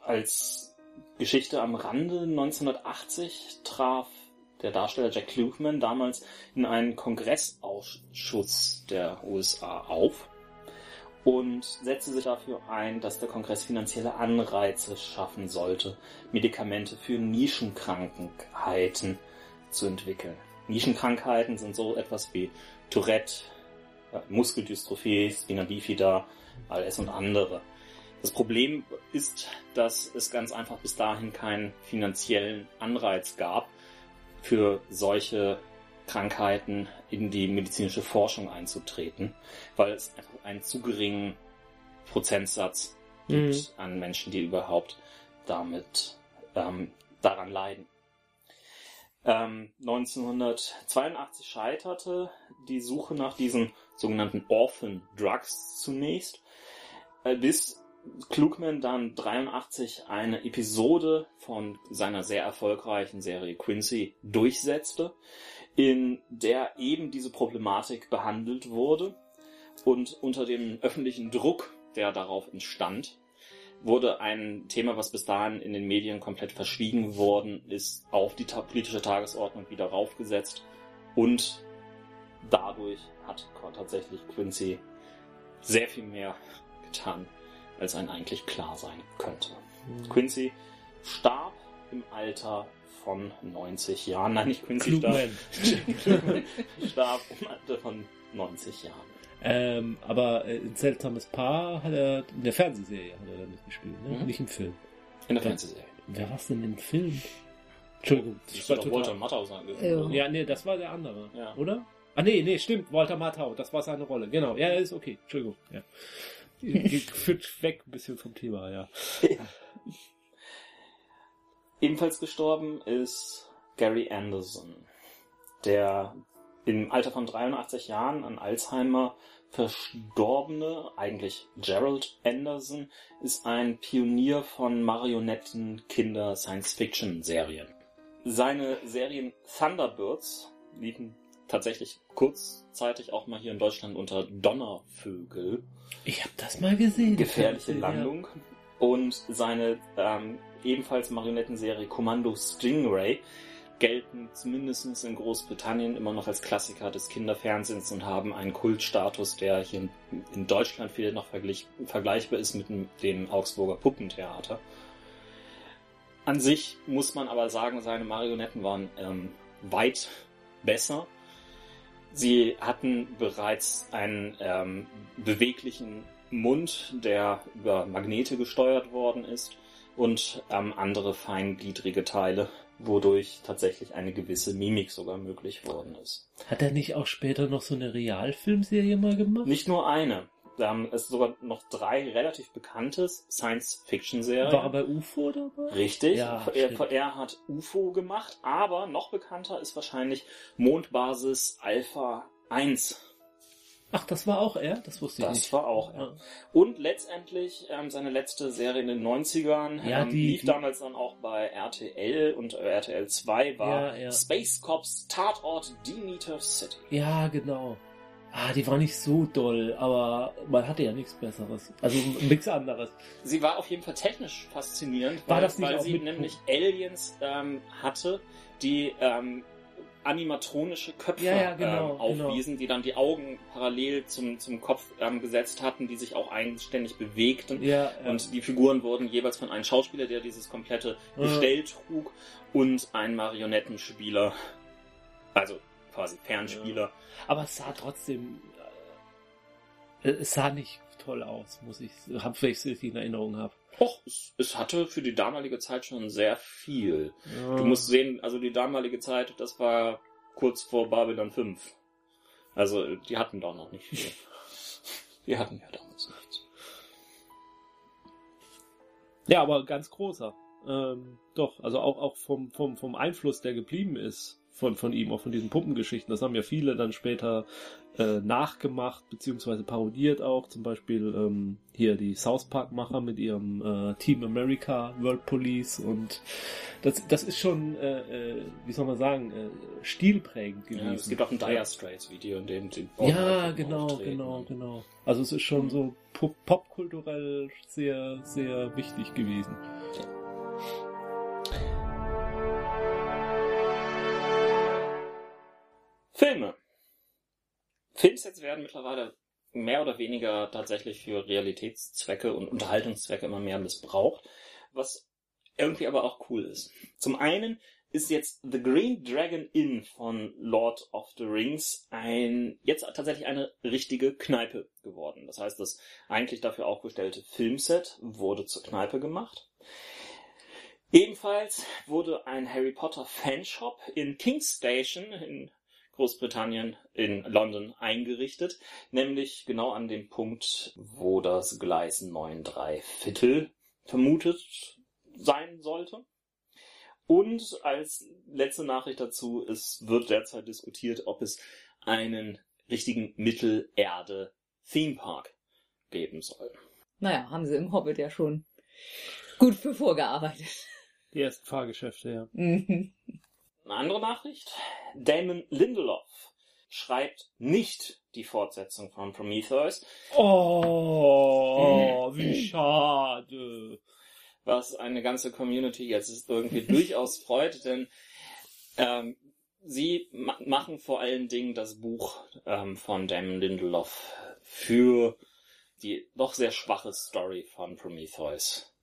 Als Geschichte am Rande 1980 traf der Darsteller Jack Klugman damals in einen Kongressausschuss der USA auf und setzte sich dafür ein, dass der Kongress finanzielle Anreize schaffen sollte, Medikamente für Nischenkrankheiten zu entwickeln. Nischenkrankheiten sind so etwas wie Tourette, äh, Muskeldystrophie, Spina bifida, ALS und andere. Das Problem ist, dass es ganz einfach bis dahin keinen finanziellen Anreiz gab, für solche Krankheiten in die medizinische Forschung einzutreten, weil es einfach einen zu geringen Prozentsatz gibt an Menschen, die überhaupt damit ähm, daran leiden. Ähm, 1982 scheiterte die Suche nach diesen sogenannten Orphan Drugs zunächst, äh, bis Klugman dann 83 eine Episode von seiner sehr erfolgreichen Serie Quincy durchsetzte, in der eben diese Problematik behandelt wurde und unter dem öffentlichen Druck, der darauf entstand, wurde ein Thema, was bis dahin in den Medien komplett verschwiegen worden ist, auf die ta politische Tagesordnung wieder raufgesetzt und dadurch hat tatsächlich Quincy sehr viel mehr getan, als ein eigentlich klar sein könnte. Mhm. Quincy starb im Alter von 90 Jahren. Nein, nicht Quincy starb. (laughs) Starb im Alter von 90 Jahren. Ähm, aber äh, ein seltsames Paar hat er in der Fernsehserie hat er damit gespielt, ne? Mhm. nicht im Film. In der Ja. Fernsehserie. Wer war's denn im Film? Entschuldigung, Das ich wird war total- Walter Matthau sein. Ja. Ja, nee, das war der andere, Ja. oder? Ah, nee, nee, stimmt, Walter Matthau, das war seine Rolle. Genau, ja, ist okay, Entschuldigung. Ja. (laughs) Führt weg ein bisschen vom Thema, ja. (laughs) Ebenfalls gestorben ist Gary Anderson, der im Alter von 83 Jahren an Alzheimer verstorbene, eigentlich Gerald Anderson, ist ein Pionier von Marionetten-Kinder-Science-Fiction-Serien. Seine Serien Thunderbirds liefen tatsächlich kurzzeitig auch mal hier in Deutschland unter Donnervögel. Ich habe das mal gesehen. Gefährliche Ja. Landung. Und seine ähm, ebenfalls Marionettenserie Kommando Stingray gelten zumindest in Großbritannien immer noch als Klassiker des Kinderfernsehens und haben einen Kultstatus, der hier in, Deutschland vielleicht noch vergleich, vergleichbar ist mit dem, dem Augsburger Puppentheater. An sich muss man aber sagen, seine Marionetten waren ähm, weit besser. Sie hatten bereits einen ähm, beweglichen Mund, der über Magnete gesteuert worden ist und ähm, andere feingliedrige Teile, wodurch tatsächlich eine gewisse Mimik sogar möglich worden ist. Hat er nicht auch später noch so eine Realfilmserie mal gemacht? Nicht nur eine. Ähm, es sogar noch drei relativ bekannte Science-Fiction-Serien. War er bei UFO dabei? Richtig. Ja, er, er hat UFO gemacht, aber noch bekannter ist wahrscheinlich Mondbasis Alpha 1. Ach, das war auch er? Das wusste ich Das nicht. war auch er. Ja. Und letztendlich ähm, seine letzte Serie in den 90ern Ja, ähm, die- lief die- damals dann auch bei RTL und äh, RTL 2 war Ja, ja. Space Cops Tatort Demeter City. Ja, genau. Ah, die war nicht so doll, aber man hatte ja nichts Besseres. Also (laughs) nichts anderes. Sie war auf jeden Fall technisch faszinierend, War weil, das nicht weil sie nämlich Aliens ähm, hatte, die ähm, animatronische Köpfe Ja, ja, genau, ähm, aufwiesen, die dann die Augen parallel zum, zum Kopf ähm, gesetzt hatten, die sich auch eigenständig bewegten. Ja. Und die Figuren wurden jeweils von einem Schauspieler, der dieses komplette. Gestell trug, und ein Marionettenspieler, also quasi Fernspieler. aber es sah trotzdem, äh, es sah nicht toll aus, muss ich, hab, wenn ich es richtig in Erinnerung habe. Och, es, es hatte für die damalige Zeit schon sehr viel. Du musst sehen, also die damalige Zeit, das war kurz vor Babylon 5. Also, die hatten da noch nicht viel. (laughs) Die hatten ja damals nichts. Ja, aber ganz großer. Ähm, doch, also auch, auch vom, vom, vom Einfluss, der geblieben ist von, von ihm, auch von diesen Puppengeschichten. Das haben ja viele dann später äh, nachgemacht, beziehungsweise parodiert auch. Zum Beispiel ähm, hier die South Park-Macher mit ihrem äh, Team America, World Police und das, das ist schon, äh, äh, wie soll man sagen, äh, stilprägend gewesen. Ja, es gibt auch ein Dire Straits Video, in dem die Ja, genau, auftreten. genau, genau. Also es ist schon so pop- popkulturell sehr, sehr wichtig gewesen. Filme. Filmsets werden mittlerweile mehr oder weniger tatsächlich für Realitätszwecke und Unterhaltungszwecke immer mehr missbraucht, was irgendwie aber auch cool ist. Zum einen ist jetzt The Green Dragon Inn von Lord of the Rings ein jetzt tatsächlich eine richtige Kneipe geworden. Das heißt, das eigentlich dafür aufgestellte Filmset wurde zur Kneipe gemacht. Ebenfalls wurde ein Harry Potter Fanshop in King's Station in Großbritannien in London eingerichtet, nämlich genau an dem Punkt, wo das Gleis 9,3 Viertel vermutet sein sollte. Und als letzte Nachricht dazu, es wird derzeit diskutiert, ob es einen richtigen Mittelerde-Theme-Park geben soll. Naja, haben sie im Hobbit ja schon gut für vorgearbeitet. Die ersten Fahrgeschäfte, ja. Eine andere Nachricht. Damon Lindelof schreibt nicht die Fortsetzung von Prometheus, Oh, wie (clears throat) schade. was eine ganze Community jetzt irgendwie (laughs) durchaus freut, denn ähm, sie ma machen vor allen Dingen das Buch ähm, von Damon Lindelof für die doch sehr schwache Story von Prometheus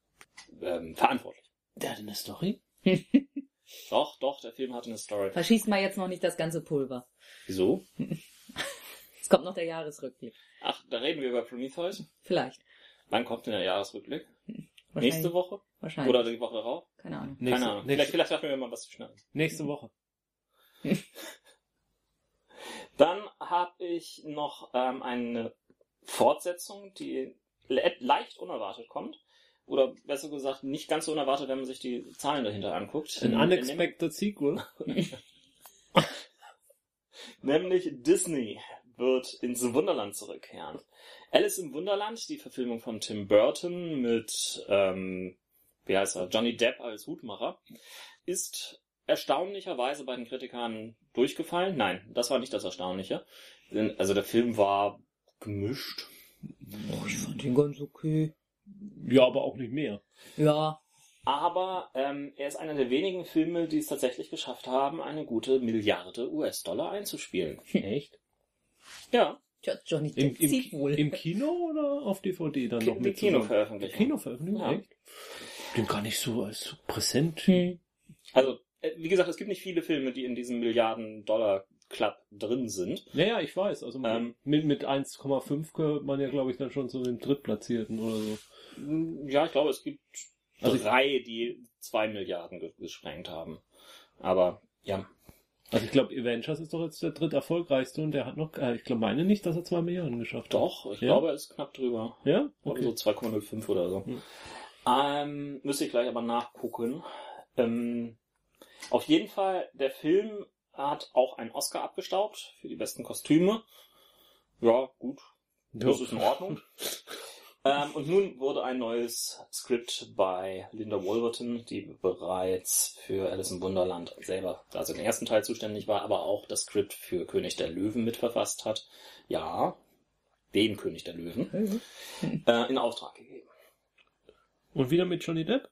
ähm, verantwortlich. Der hat eine Story? (laughs) Doch, doch, der Film hatte eine Story. Verschießt mal jetzt noch nicht das ganze Pulver. Wieso? (laughs) Es kommt noch der Jahresrückblick. Ach, da reden wir über Prometheus. Vielleicht. Wann kommt denn der Jahresrückblick? Nächste Woche? Wahrscheinlich. Oder die Woche darauf? Keine Ahnung. Nächste, Keine Ahnung. Nächste, Vielleicht, vielleicht schaffen wir mal was zu schneiden. nächste Woche. (laughs) Dann habe ich noch ähm, eine Fortsetzung, die le leicht unerwartet kommt. Oder besser gesagt, nicht ganz so unerwartet, wenn man sich die Zahlen dahinter anguckt. Ein In- unexpected sequel. (laughs) Nämlich Disney wird ins Wunderland zurückkehren. Alice im Wunderland, die Verfilmung von Tim Burton mit, ähm, wie heißt er, Johnny Depp als Hutmacher, ist erstaunlicherweise bei den Kritikern durchgefallen. Nein, das war nicht das Erstaunliche. Also der Film war gemischt. Oh, ich fand ihn ganz okay. Ja, aber auch nicht mehr. Ja. Aber ähm, er ist einer der wenigen Filme, die es tatsächlich geschafft haben, eine gute Milliarde US-Dollar einzuspielen. (laughs) Echt? Ja, Tja, Johnny Im, Depp zieht im, wohl. Im Kino oder auf DVD dann Ki- noch mit? Kinoveröffentlichung. Kinoveröffentlichung, Ja. echt? Den gar nicht so als so präsent. Hm. Also, äh, wie gesagt, es gibt nicht viele Filme, die in diesem Milliarden-Dollar-Club drin sind. Ja, ja, ich weiß. Also Ähm. mit, mit 1,5 gehört man ja, glaube ich, dann schon zu den Drittplatzierten oder so. Ja, ich glaube, es gibt Also drei, die zwei Milliarden ge- gesprengt haben. Aber, ja. Also ich glaube, Avengers ist doch jetzt der dritt erfolgreichste und der hat noch, äh, ich glaube, meine nicht, dass er zwei Milliarden geschafft hat. Doch, ich Ja? glaube, er ist knapp drüber. Ja? Okay. so 2,05 oder so. Hm. Ähm, müsste ich gleich aber nachgucken. Ähm, auf jeden Fall, der Film hat auch einen Oscar abgestaubt für die besten Kostüme. Ja, gut. Das ist in Ordnung. (laughs) Ähm, und nun wurde ein neues Skript bei Linda Wolverton, die bereits für Alice im Wunderland selber, also den ersten Teil zuständig war, aber auch das Skript für König der Löwen mitverfasst hat. Ja, den König der Löwen, äh, in Auftrag gegeben. Und wieder mit Johnny Depp?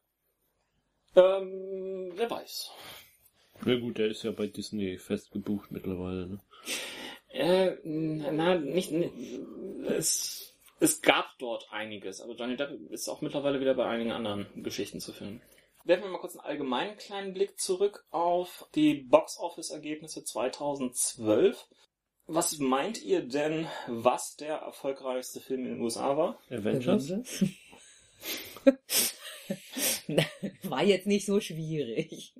Ähm, wer weiß. Na gut, der ist ja bei Disney fest gebucht mittlerweile. Ne? Äh, na, nicht, nicht es, es gab dort einiges, aber Johnny Depp ist auch mittlerweile wieder bei einigen anderen Geschichten zu finden. Werfen wir mal kurz einen allgemeinen kleinen Blick zurück auf die Box-Office-Ergebnisse 2012. Was meint ihr denn, was der erfolgreichste Film in den USA war? Avengers? (laughs) War jetzt nicht so schwierig.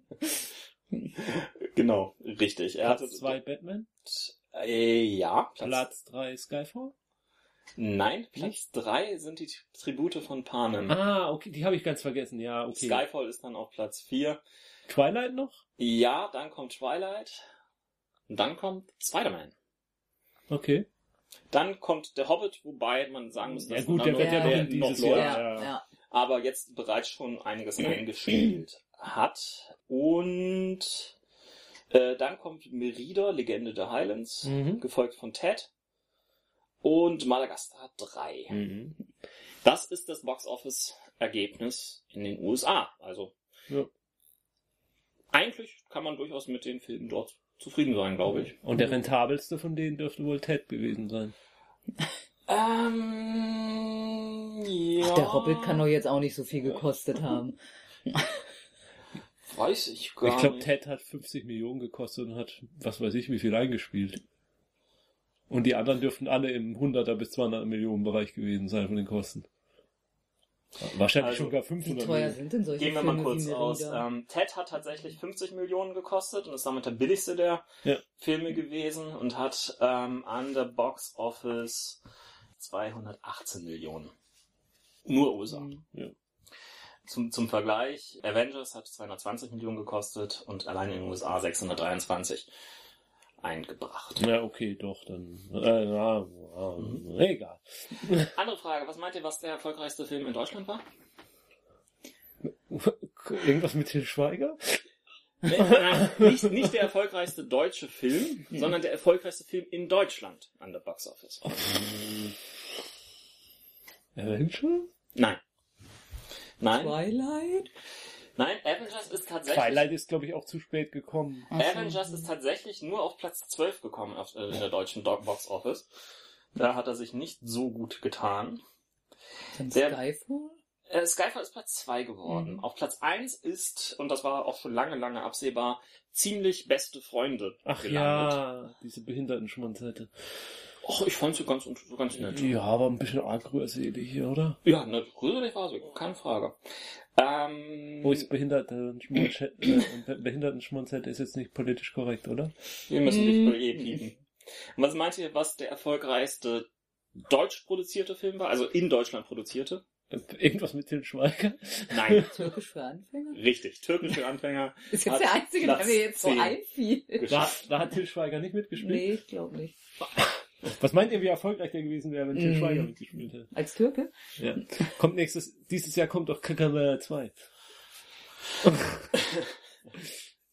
Genau, richtig. Er hatte Platz 2 Batman? Äh, ja. Platz, Platz 3 Skyfall? Nein, Platz 3 sind die Tribute von Panem. Ah, okay, die habe ich ganz vergessen. Ja, okay. Skyfall ist dann auf Platz 4. Twilight noch? Ja, dann kommt Twilight. Und dann kommt Spider-Man. Okay. Dann kommt der Hobbit, wobei man sagen muss, Ja dass gut, der wird ja noch, noch dieses läuft, Jahr. Ja, ja. ja. aber jetzt bereits schon einiges eingespielt hat. Und äh, dann kommt Merida, Legende der Highlands, Mhm. gefolgt von Ted. Und Madagascar 3. Mhm. Das ist das Box-Office-Ergebnis in den USA. Also Ja. eigentlich kann man durchaus mit den Filmen dort zufrieden sein, glaube ich. Und der rentabelste von denen dürfte wohl Ted gewesen sein. (laughs) Ähm, ja. Ach, der Hobbit kann doch jetzt auch nicht so viel gekostet haben. (laughs) Weiß ich gar Ich glaube, nicht. Ted hat 50 Millionen gekostet und hat, was weiß ich, wie viel eingespielt. Und die anderen dürften alle im 100er bis 200 Millionen Bereich gewesen sein von den Kosten. Wahrscheinlich Also, schon gar Wie 500 teuer Millionen. sind denn solche Gehen wir Filme mal kurz wie aus. Ähm, Ted hat tatsächlich 50 Millionen gekostet und ist damit der billigste der Ja. Filme gewesen und hat ähm, an der Box Office 218 Millionen. Nur USA. Ja. Zum, zum Vergleich, Avengers hat 220 Millionen gekostet und allein in den USA 623 eingebracht. Ja, okay, doch, dann. Äh, ja, Mhm. Egal. (laughs) Andere Frage, was meint ihr, was der erfolgreichste Film in Deutschland war? Irgendwas mit Til Schweiger? Nee, nein, nicht, nicht der erfolgreichste deutsche Film, sondern der erfolgreichste Film in Deutschland an der Box Office. (laughs) Avenger? Nein. Nein, Twilight? nein, Avengers ist tatsächlich. Twilight ist, glaube ich, auch zu spät gekommen. Ach so. Avengers ist tatsächlich nur auf Platz 12 gekommen auf, äh, in der deutschen Box Office. Da hat er sich nicht so gut getan. Dann Der- Skyfall? Äh, Skyfall ist Platz 2 geworden. Mhm. Auf Platz 1 ist, und das war auch schon lange, lange absehbar, ziemlich beste Freunde Ach gelandet. ja, diese Behindertenschmonzette. Och, ich fand sie ganz, ganz nett. Ja, aber ein bisschen arg rührselig hier, oder? Ja, ne, gruselig war sie, keine Frage. Ähm, Wo ist Behindertenschmonzette? Äh, Behindertenschmonzette ist jetzt nicht politisch korrekt, oder? wir müssen dich Mm. eh piepen. Und was meint ihr, was der erfolgreichste deutsch produzierte Film war? Also in Deutschland produzierte? Irgendwas mit Til Schweiger? Nein, (laughs) Türkisch für Anfänger? richtig. Türkische Anfänger. (laughs) Ist jetzt Hat der einzige, der Platz mir jetzt so 10 einfiel. Da, da hat Til Schweiger nicht mitgespielt. Nee, ich glaube nicht. Was meint ihr, wie erfolgreich der gewesen wäre, wenn Til Mhm. Schweiger mitgespielt hätte? Als Türke? Ja. Kommt nächstes, dieses Jahr kommt doch Kakamera 2. (laughs)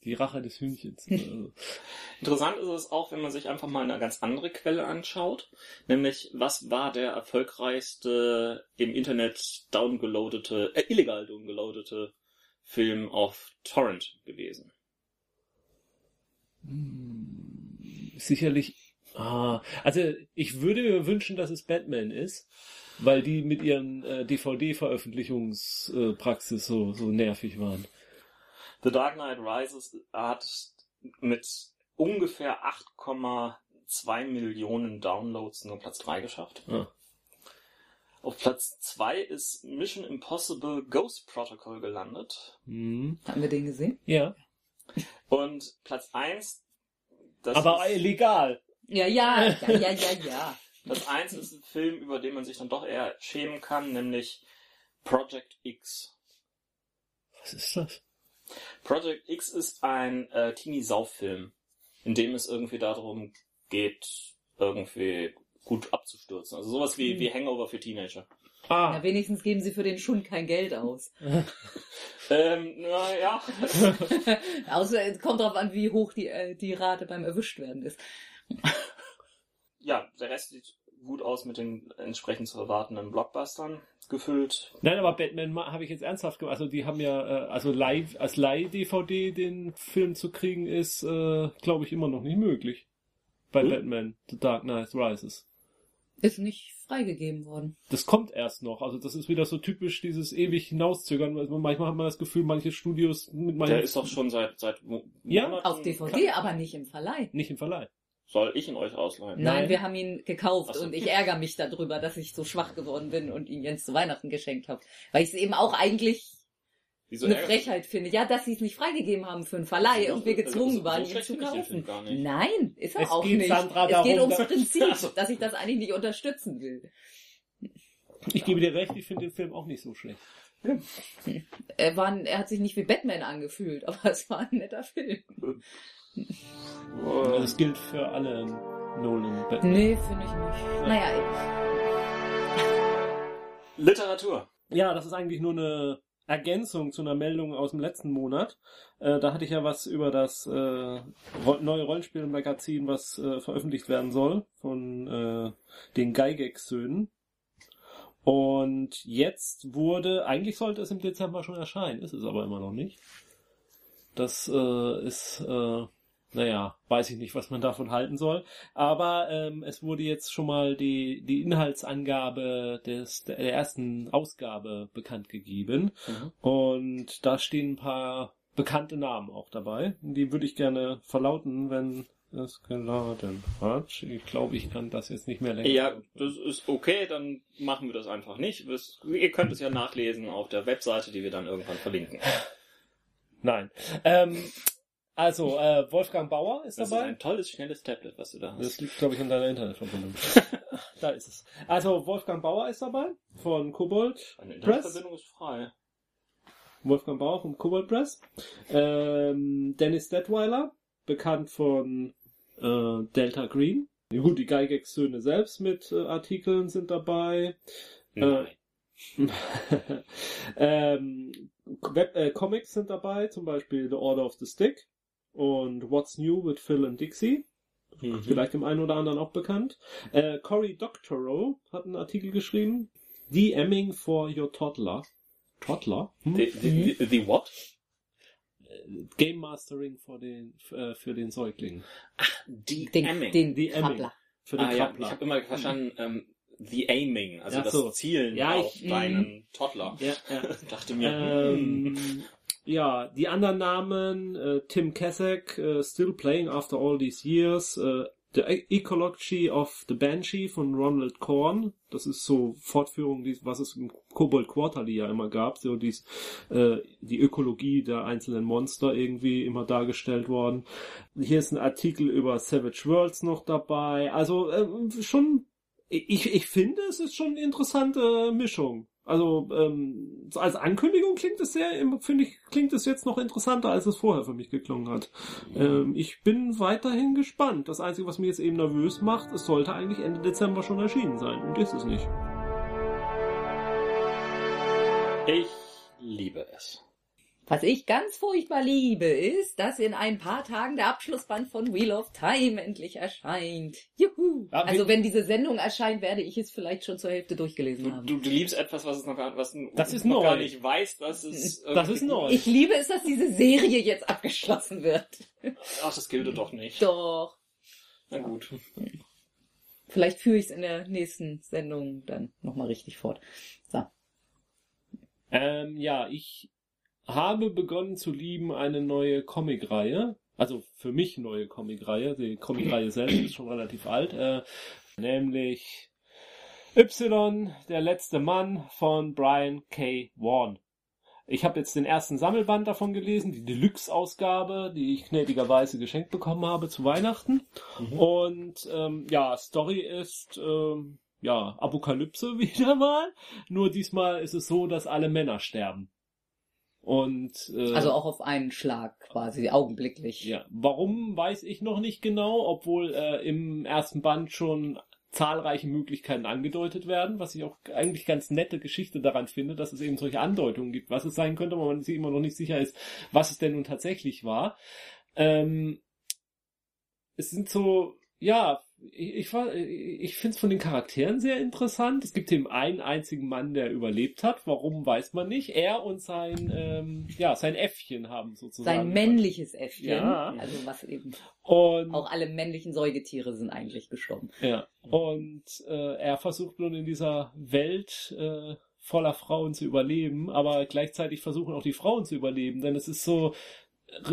Die Rache des Hühnchens. Also, (laughs) Interessant ist es auch, wenn man sich einfach mal eine ganz andere Quelle anschaut. Nämlich, was war der erfolgreichste im Internet downgeloadete, äh, illegal downgeloadete Film auf Torrent gewesen? sicherlich. Ah, also ich würde mir wünschen, dass es Batman ist, weil die mit ihren äh, DVD-Veröffentlichungspraxis so, so nervig waren. The Dark Knight Rises hat mit ungefähr 8,2 Millionen Downloads nur Platz 3 geschafft. Ah. Auf Platz 2 ist Mission Impossible Ghost Protocol gelandet. Hm. Haben wir den gesehen? Ja, Und Platz 1, das aber ist, illegal. Ja, ja, ja, ja, ja, ja. (laughs) Platz 1 ist ein Film, über den man sich dann doch eher schämen kann, nämlich Project X. Was ist das? Project X ist ein äh, Teenie-Sauf-Film, in dem es irgendwie darum geht, irgendwie gut abzustürzen. Also sowas wie, Hm. wie Hangover für Teenager. Ah, Na, wenigstens geben sie für den Schund kein Geld aus. (laughs) Ähm, naja. (laughs) Außer es kommt drauf an, wie hoch die, äh, die Rate beim Erwischtwerden ist. (laughs) Ja, der Rest sieht gut aus mit den entsprechend zu erwartenden Blockbustern gefüllt. Nein, aber Batman ma- habe ich jetzt ernsthaft gemacht. Also die haben ja, äh, also live, als Leih-DVD den Film zu kriegen, ist, äh, glaube ich, immer noch nicht möglich. Bei Hm? Batman, The Dark Knight Rises. Ist nicht freigegeben worden. Das kommt erst noch. Also das ist wieder so typisch dieses ewig hinauszögern. Also manchmal hat man das Gefühl, manche Studios mit manchen Der ist doch schon seit, seit Mo- Ja, Monaten. Auf DVD, aber nicht im Verleih. nicht im Verleih. Soll ich ihn euch ausleihen? Nein, Nein. wir haben ihn gekauft so. und ich ärgere mich darüber, dass ich so schwach geworden bin und ihn jetzt zu Weihnachten geschenkt habe. Weil ich es eben auch eigentlich Wieso eine Frechheit finde. Ja, dass sie es nicht freigegeben haben für einen Verleih und wir gezwungen also so waren, ihn zu kaufen. Nein, ist er Es auch geht, nicht. Sandra, es darum, geht ums Prinzip, (laughs) dass ich das eigentlich nicht unterstützen will. Ich gebe dir recht, ich finde den Film auch nicht so schlecht. Er, war, er hat sich nicht wie Batman angefühlt, (laughs) aber es war ein netter Film. Das gilt für alle Nolan Batman. Nee, finde ich nicht. Naja, Literatur. Ja, das ist eigentlich nur eine Ergänzung zu einer Meldung aus dem letzten Monat. Äh, da hatte ich ja was über das äh, neue Rollenspielmagazin, was äh, veröffentlicht werden soll von äh, den Gygax-Söhnen. Und jetzt wurde, eigentlich sollte es im Dezember schon erscheinen, ist es aber immer noch nicht. Das äh, ist, äh, naja, weiß ich nicht, was man davon halten soll. Aber ähm, es wurde jetzt schon mal die, die Inhaltsangabe des, der ersten Ausgabe bekannt gegeben. Und da stehen ein paar bekannte Namen auch dabei. Die würde ich gerne verlauten, wenn es geladen hat. Ich glaube, ich kann das jetzt nicht mehr länger. Ja, das ist okay, dann machen wir das einfach nicht. Ihr könnt es ja nachlesen auf der Webseite, die wir dann irgendwann verlinken. Nein. Ähm, also, äh, Wolfgang Bauer ist Das ist dabei. ein tolles, schnelles Tablet, was du da Das hast. liegt, glaube ich, an deiner Internetverbindung. (laughs) (laughs) da ist es. Also, Wolfgang Bauer ist dabei von Kobold Eine Press. Internetverbindung ist frei. Wolfgang Bauer vom Kobold Press. Ähm, Dennis Detweiler, bekannt von äh, Delta Green. Ja, Gut, die Gygax-Söhne selbst mit äh, Artikeln sind dabei. Nein. (laughs) ähm, Web, äh, Comics sind dabei, zum Beispiel The Order of the Stick und What's New with Phil and Dixie. Mhm. Vielleicht dem einen oder anderen auch bekannt. Äh, Cory Doctorow hat einen Artikel geschrieben. DMing for your toddler. Toddler? Hm? The, the, the, the what? Game Mastering für den, äh, für den Säugling. Die den, Aiming. den Die. Krabbler. Für den ah, ja, ich habe immer verstanden, ähm, the aiming, also Ach das so. Zielen Ja, auf ich- mhm. deinen Toddler. Ja, ja. (laughs) Dachte mir, hm. ähm, ja, die anderen Namen, äh, Tim Kasek, äh, Still Playing After All These Years, äh, The E- Ecology of the Banshee von Ronald Korn. Das ist so Fortführung, was es im Kobold Quarterly ja immer gab, so dies, äh, die Ökologie der einzelnen Monster irgendwie immer dargestellt worden. Hier ist ein Artikel über Savage Worlds noch dabei. Also ähm, schon, ich, ich finde, es ist schon eine interessante Mischung. Also ähm, als Ankündigung klingt es sehr, finde ich, klingt es jetzt noch interessanter, als es vorher für mich geklungen hat. Ähm, ich bin weiterhin gespannt. Das Einzige, was mir jetzt eben nervös macht, es sollte eigentlich Ende Dezember schon erschienen sein und ist es nicht. ich liebe es. Was ich ganz furchtbar liebe, ist, dass in ein paar Tagen der Abschlussband von Wheel of Time endlich erscheint. Juhu! Ja, also wenn diese Sendung erscheint, werde ich es vielleicht schon zur Hälfte durchgelesen Du, haben. du, du liebst etwas, was es noch gar, was du Das ist noch neu. gar nicht weiß, dass es Das ist neu. Ich liebe es, dass diese Serie jetzt abgeschlossen wird. Ach, das gilt doch nicht. Doch. Na gut. Vielleicht führe ich es in der nächsten Sendung dann nochmal richtig fort. So. Ähm, ja, ich habe begonnen zu lieben eine neue Comicreihe. Also für mich neue Comicreihe. Die Comicreihe selbst ist schon relativ alt. Äh, nämlich Y, der letzte Mann von Brian K. Vaughan. Ich habe jetzt den ersten Sammelband davon gelesen, die Deluxe-Ausgabe, die ich gnädigerweise geschenkt bekommen habe zu Weihnachten. Und ähm, ja, Story ist ähm, ja Apokalypse (laughs) wieder mal. Nur diesmal ist es so, dass alle Männer sterben. Und äh, Also auch auf einen Schlag quasi, augenblicklich. ja, warum weiß ich noch nicht genau, obwohl äh, im ersten Band schon zahlreiche Möglichkeiten angedeutet werden, was ich auch eigentlich ganz nette Geschichte daran finde, dass es eben solche Andeutungen gibt, was es sein könnte, aber man sich immer noch nicht sicher ist, was es denn nun tatsächlich war. Ähm, es sind so, ja, ich, ich, ich finde es von den Charakteren sehr interessant. Es gibt eben einen einzigen Mann, der überlebt hat. Warum weiß man nicht. Er und sein, ähm, ja, sein Äffchen haben sozusagen. Sein männliches Äffchen. Ja. Also was eben. Und Auch alle männlichen Säugetiere sind eigentlich gestorben. Ja, und äh, er versucht nun in dieser Welt äh, voller Frauen zu überleben, aber gleichzeitig versuchen auch die Frauen zu überleben, denn es ist so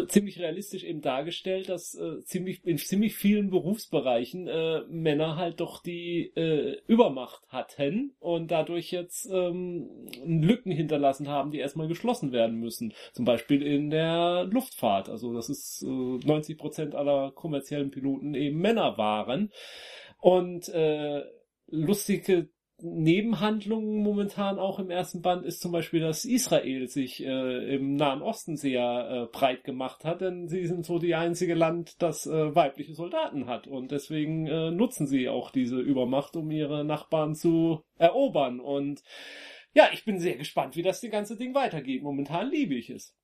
ziemlich realistisch eben dargestellt, dass äh, ziemlich in ziemlich vielen Berufsbereichen äh, Männer halt doch die äh, Übermacht hatten und dadurch jetzt ähm, Lücken hinterlassen haben, die erstmal geschlossen werden müssen. Zum Beispiel in der Luftfahrt. Also das ist äh, 90 Prozent aller kommerziellen Piloten eben Männer waren. Und äh, lustige Nebenhandlungen momentan auch im ersten Band ist zum Beispiel, dass Israel sich äh, im Nahen Osten sehr äh, breit gemacht hat, denn sie sind so die einzige Land, das äh, weibliche Soldaten hat und deswegen äh, nutzen sie auch diese Übermacht, um ihre Nachbarn zu erobern und ja, ich bin sehr gespannt, wie das die ganze Ding weitergeht. Momentan liebe ich es.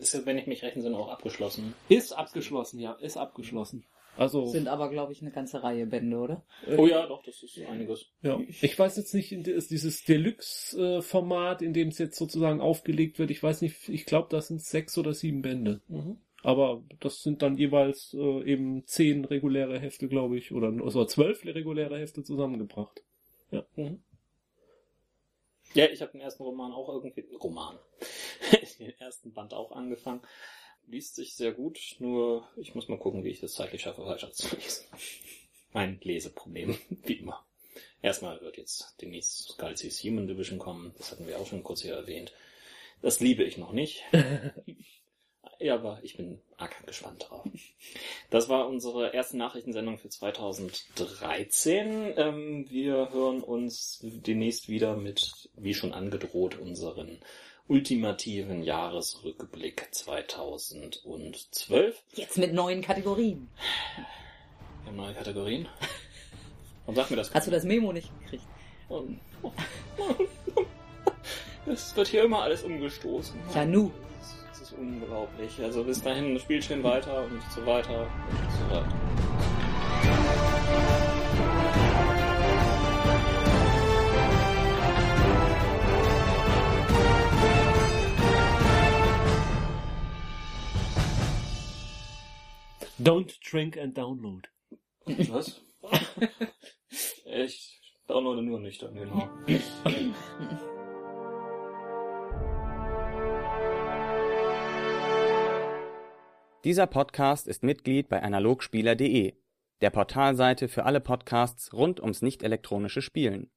Ist ja, wenn ich mich recht entsinne, auch abgeschlossen. Ist abgeschlossen, ja, ist abgeschlossen. Also Sind aber, glaube ich, eine ganze Reihe Bände, oder? Oh ja, doch, das ist einiges. Ja, ich weiß jetzt nicht, ist dieses Deluxe-Format, in dem es jetzt sozusagen aufgelegt wird, ich weiß nicht, ich glaube, das sind sechs oder sieben Bände. Mhm. Aber das sind dann jeweils äh, eben zehn reguläre Hefte, glaube ich, oder also zwölf reguläre Hefte zusammengebracht. Mhm. Ja, ich habe den ersten Roman auch irgendwie, Roman, (laughs) den ersten Band auch angefangen. Liest sich sehr gut, nur ich muss mal gucken, wie ich das zeitlich schaffe, weiter zu lesen. (laughs) Mein Leseproblem, (laughs) wie immer. Erstmal wird jetzt demnächst Scalzi's Human Division kommen, das hatten wir auch schon kurz hier erwähnt. Das liebe ich noch nicht. (laughs) Ja, aber ich bin arg gespannt drauf. Das war unsere erste Nachrichtensendung für 2013. Ähm, wir hören uns demnächst wieder mit, wie schon angedroht, unseren ultimativen Jahresrückblick 2012. Jetzt mit neuen Kategorien. Wir haben neue Kategorien. Und sag mir das. Hast du das Memo nicht gekriegt? Und- (laughs) Es wird hier immer alles umgestoßen. Ja, nu. Das ist unglaublich. Also bis dahin spielt schön weiter und so weiter und so weiter. Don't drink and download. Was? (laughs) ich downloade nur nüchtern, genau. Dieser Podcast ist Mitglied bei analogspieler.de, der Portalseite für alle Podcasts rund ums nicht elektronische Spielen.